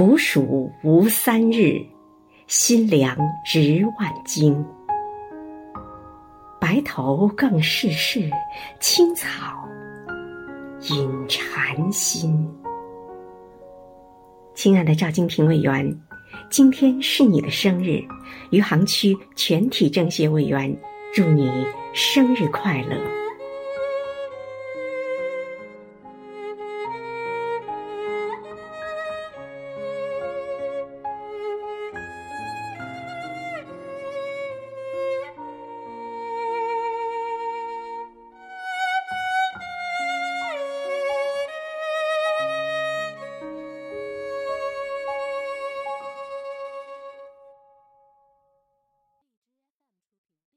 处暑无三日，心凉值万金。白头更世事，青草引禅心。亲爱的赵金平委员，今天是你的生日，余杭区全体政协委员祝你生日快乐。